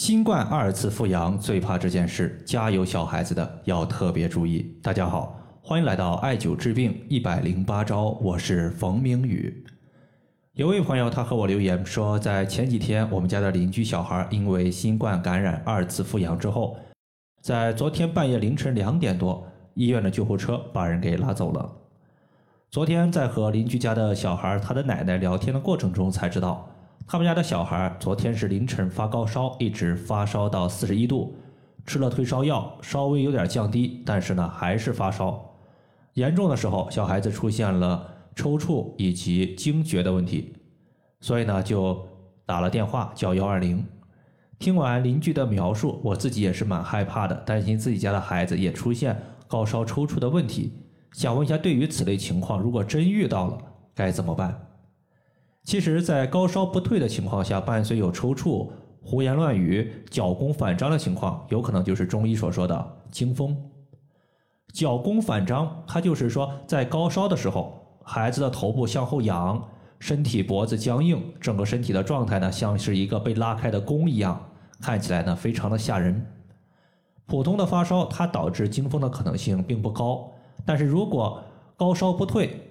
新冠二次复阳最怕这件事，家有小孩子的要特别注意。大家好，欢迎来到艾灸治病一百零八招，我是冯明宇。有位朋友他和我留言说，在前几天我们家的邻居小孩因为新冠感染二次复阳之后，在昨天半夜凌晨两点多，医院的救护车把人给拉走了。昨天在和邻居家的小孩他的奶奶聊天的过程中才知道。他们家的小孩昨天是凌晨发高烧，一直发烧到四十一度，吃了退烧药，稍微有点降低，但是呢还是发烧。严重的时候，小孩子出现了抽搐以及惊厥的问题，所以呢就打了电话叫幺二零。听完邻居的描述，我自己也是蛮害怕的，担心自己家的孩子也出现高烧抽搐的问题。想问一下，对于此类情况，如果真遇到了，该怎么办？其实，在高烧不退的情况下，伴随有抽搐、胡言乱语、脚弓反张的情况，有可能就是中医所说的惊风。脚弓反张，它就是说，在高烧的时候，孩子的头部向后仰，身体脖子僵硬，整个身体的状态呢，像是一个被拉开的弓一样，看起来呢，非常的吓人。普通的发烧，它导致惊风的可能性并不高，但是如果高烧不退，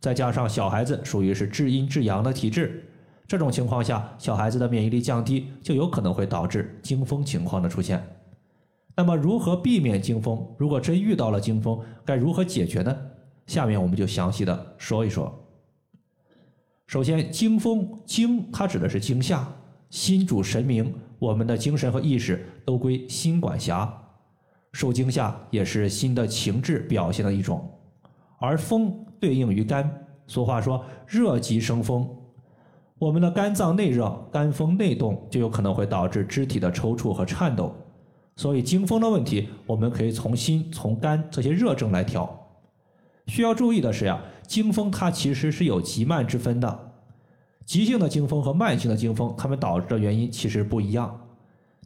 再加上小孩子属于是至阴至阳的体质，这种情况下，小孩子的免疫力降低，就有可能会导致惊风情况的出现。那么，如何避免惊风？如果真遇到了惊风，该如何解决呢？下面我们就详细的说一说。首先，惊风，惊它指的是惊吓，心主神明，我们的精神和意识都归心管辖，受惊吓也是心的情志表现的一种，而风。对应于肝，俗话说热极生风，我们的肝脏内热，肝风内动，就有可能会导致肢体的抽搐和颤抖。所以惊风的问题，我们可以从心、从肝这些热症来调。需要注意的是呀，惊风它其实是有急慢之分的，急性的惊风和慢性的惊风，它们导致的原因其实不一样。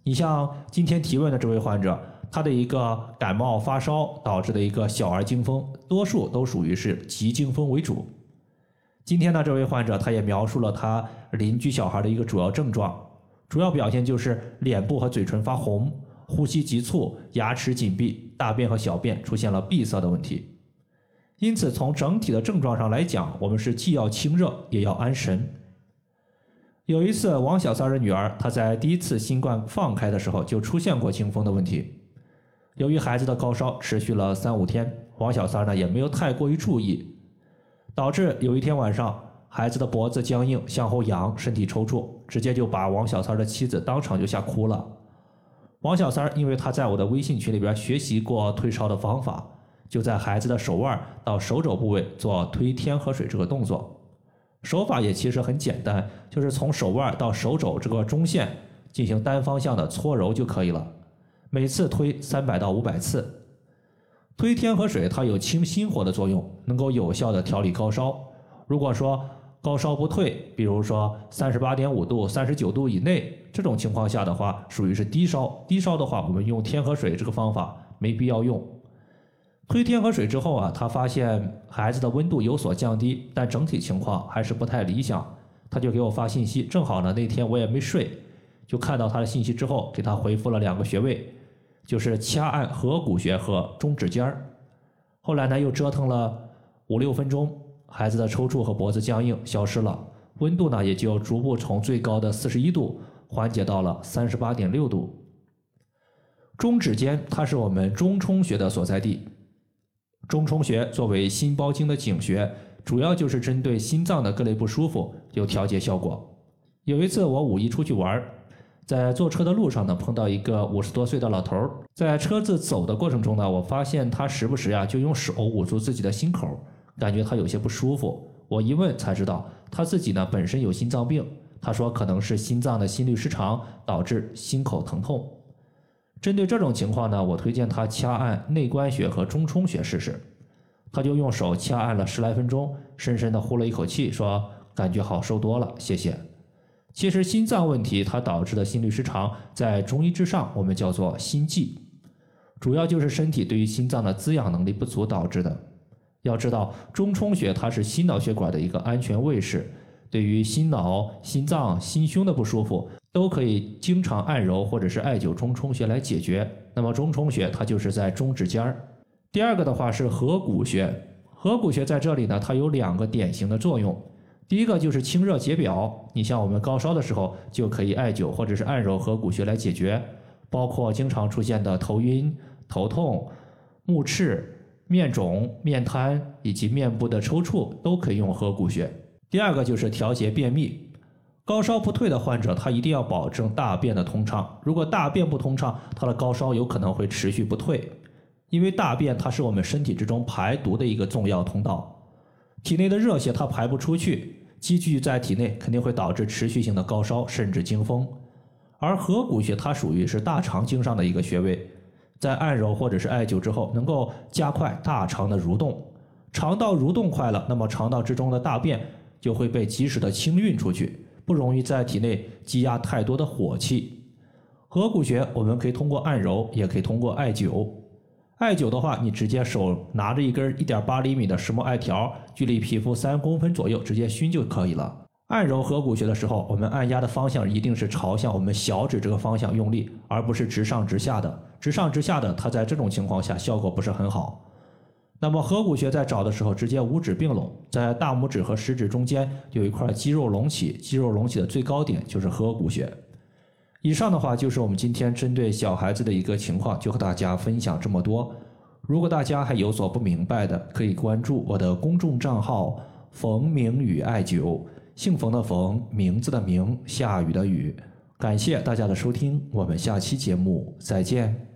你像今天提问的这位患者。他的一个感冒发烧导致的一个小儿惊风，多数都属于是急惊风为主。今天呢，这位患者他也描述了他邻居小孩的一个主要症状，主要表现就是脸部和嘴唇发红，呼吸急促，牙齿紧闭，大便和小便出现了闭塞的问题。因此，从整体的症状上来讲，我们是既要清热，也要安神。有一次，王小三的女儿，她在第一次新冠放开的时候就出现过惊风的问题。由于孩子的高烧持续了三五天，王小三呢也没有太过于注意，导致有一天晚上，孩子的脖子僵硬，向后仰，身体抽搐，直接就把王小三的妻子当场就吓哭了。王小三因为他在我的微信群里边学习过退烧的方法，就在孩子的手腕到手肘部位做推天河水这个动作，手法也其实很简单，就是从手腕到手肘这个中线进行单方向的搓揉就可以了。每次推三百到五百次，推天河水它有清心火的作用，能够有效的调理高烧。如果说高烧不退，比如说三十八点五度、三十九度以内这种情况下的话，属于是低烧。低烧的话，我们用天河水这个方法没必要用。推天河水之后啊，他发现孩子的温度有所降低，但整体情况还是不太理想，他就给我发信息。正好呢，那天我也没睡，就看到他的信息之后，给他回复了两个穴位。就是掐按合谷穴和中指尖儿，后来呢又折腾了五六分钟，孩子的抽搐和脖子僵硬消失了，温度呢也就逐步从最高的四十一度缓解到了三十八点六度。中指尖它是我们中冲穴的所在地，中冲穴作为心包经的井穴，主要就是针对心脏的各类不舒服有调节效果。有一次我五一出去玩儿。在坐车的路上呢，碰到一个五十多岁的老头儿，在车子走的过程中呢，我发现他时不时呀就用手捂住自己的心口，感觉他有些不舒服。我一问才知道，他自己呢本身有心脏病，他说可能是心脏的心律失常导致心口疼痛。针对这种情况呢，我推荐他掐按内关穴和中冲穴试试。他就用手掐按了十来分钟，深深的呼了一口气，说感觉好受多了，谢谢。其实心脏问题它导致的心律失常，在中医之上我们叫做心悸，主要就是身体对于心脏的滋养能力不足导致的。要知道中冲穴它是心脑血管的一个安全卫士，对于心脑、心脏、心胸的不舒服，都可以经常按揉或者是艾灸中冲穴来解决。那么中冲穴它就是在中指尖儿。第二个的话是合谷穴，合谷穴在这里呢，它有两个典型的作用。第一个就是清热解表，你像我们高烧的时候就可以艾灸或者是按揉合谷穴来解决，包括经常出现的头晕、头痛、目赤、面肿、面瘫以及面部的抽搐都可以用合谷穴。第二个就是调节便秘。高烧不退的患者，他一定要保证大便的通畅。如果大便不通畅，他的高烧有可能会持续不退。因为大便它是我们身体之中排毒的一个重要通道，体内的热血它排不出去，积聚在体内肯定会导致持续性的高烧甚至惊风。而合谷穴它属于是大肠经上的一个穴位，在按揉或者是艾灸之后，能够加快大肠的蠕动，肠道蠕动快了，那么肠道之中的大便就会被及时的清运出去。不容易在体内积压太多的火气。合谷穴我们可以通过按揉，也可以通过艾灸。艾灸的话，你直接手拿着一根一点八厘米的石墨艾条，距离皮肤三公分左右，直接熏就可以了。按揉合谷穴的时候，我们按压的方向一定是朝向我们小指这个方向用力，而不是直上直下的。直上直下的，它在这种情况下效果不是很好。那么合谷穴在找的时候，直接五指并拢，在大拇指和食指中间有一块肌肉隆起，肌肉隆起的最高点就是合谷穴。以上的话就是我们今天针对小孩子的一个情况，就和大家分享这么多。如果大家还有所不明白的，可以关注我的公众账号“冯明宇艾灸”，姓冯的冯，名字的名，下雨的雨。感谢大家的收听，我们下期节目再见。